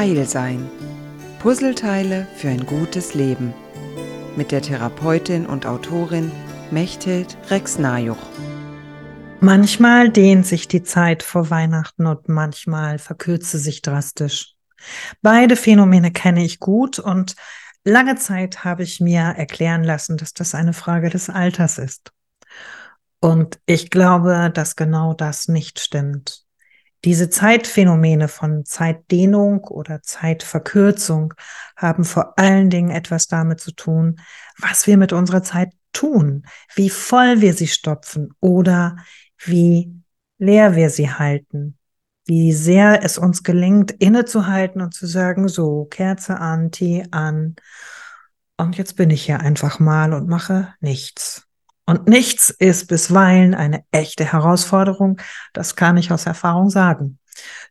Heil sein. Puzzleteile für ein gutes Leben. Mit der Therapeutin und Autorin Mechthild Rex-Najuch. Manchmal dehnt sich die Zeit vor Weihnachten und manchmal verkürzt sie sich drastisch. Beide Phänomene kenne ich gut und lange Zeit habe ich mir erklären lassen, dass das eine Frage des Alters ist. Und ich glaube, dass genau das nicht stimmt. Diese Zeitphänomene von Zeitdehnung oder Zeitverkürzung haben vor allen Dingen etwas damit zu tun, was wir mit unserer Zeit tun, wie voll wir sie stopfen oder wie leer wir sie halten, wie sehr es uns gelingt, innezuhalten und zu sagen, so, Kerze an, Tee an, und jetzt bin ich hier einfach mal und mache nichts. Und nichts ist bisweilen eine echte Herausforderung. Das kann ich aus Erfahrung sagen.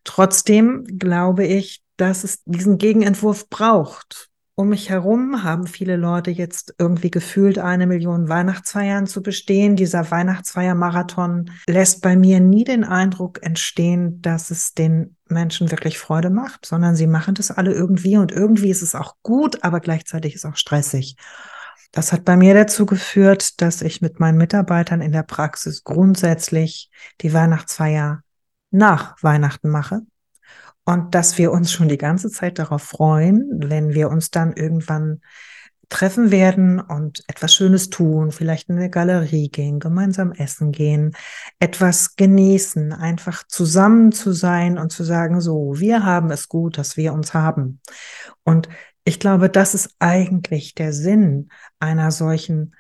Trotzdem glaube ich, dass es diesen Gegenentwurf braucht. Um mich herum haben viele Leute jetzt irgendwie gefühlt, eine Million Weihnachtsfeiern zu bestehen. Dieser Weihnachtsfeiermarathon lässt bei mir nie den Eindruck entstehen, dass es den Menschen wirklich Freude macht, sondern sie machen das alle irgendwie und irgendwie ist es auch gut, aber gleichzeitig ist es auch stressig. Das hat bei mir dazu geführt, dass ich mit meinen Mitarbeitern in der Praxis grundsätzlich die Weihnachtsfeier nach Weihnachten mache und dass wir uns schon die ganze Zeit darauf freuen, wenn wir uns dann irgendwann treffen werden und etwas Schönes tun, vielleicht in eine Galerie gehen, gemeinsam essen gehen, etwas genießen, einfach zusammen zu sein und zu sagen, so, wir haben es gut, dass wir uns haben. Und ich glaube, das ist eigentlich der Sinn einer solchen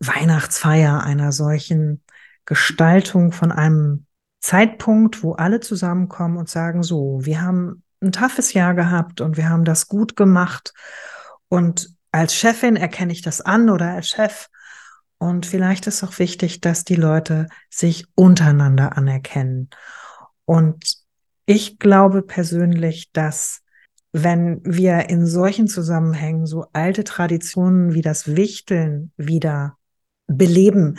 Weihnachtsfeier, einer solchen Gestaltung von einem Zeitpunkt, wo alle zusammenkommen und sagen, so, wir haben ein toughes Jahr gehabt und wir haben das gut gemacht. Und als Chefin erkenne ich das an oder als Chef. Und vielleicht ist auch wichtig, dass die Leute sich untereinander anerkennen. Und ich glaube persönlich, dass wenn wir in solchen Zusammenhängen so alte Traditionen wie das Wichteln wieder beleben,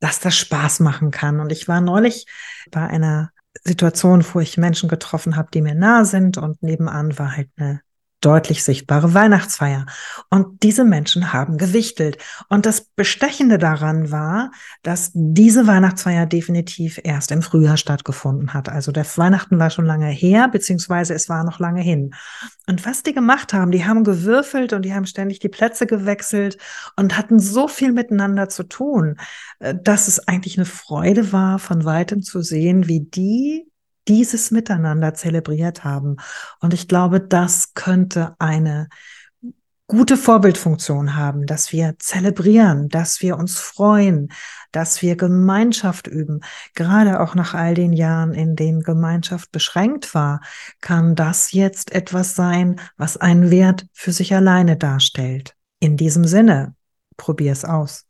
dass das Spaß machen kann. Und ich war neulich bei einer Situation, wo ich Menschen getroffen habe, die mir nah sind und nebenan war halt eine deutlich sichtbare Weihnachtsfeier. Und diese Menschen haben gewichtelt. Und das Bestechende daran war, dass diese Weihnachtsfeier definitiv erst im Frühjahr stattgefunden hat. Also der Weihnachten war schon lange her, beziehungsweise es war noch lange hin. Und was die gemacht haben, die haben gewürfelt und die haben ständig die Plätze gewechselt und hatten so viel miteinander zu tun, äh, dass es eigentlich eine Freude war, von weitem zu sehen, wie die dieses Miteinander zelebriert haben. Und ich glaube, das könnte eine gute Vorbildfunktion haben, dass wir zelebrieren, dass wir uns freuen, dass wir Gemeinschaft üben. Gerade auch nach all den Jahren, in denen Gemeinschaft beschränkt war, kann das jetzt etwas sein, was einen Wert für sich alleine darstellt. In diesem Sinne, probier es aus.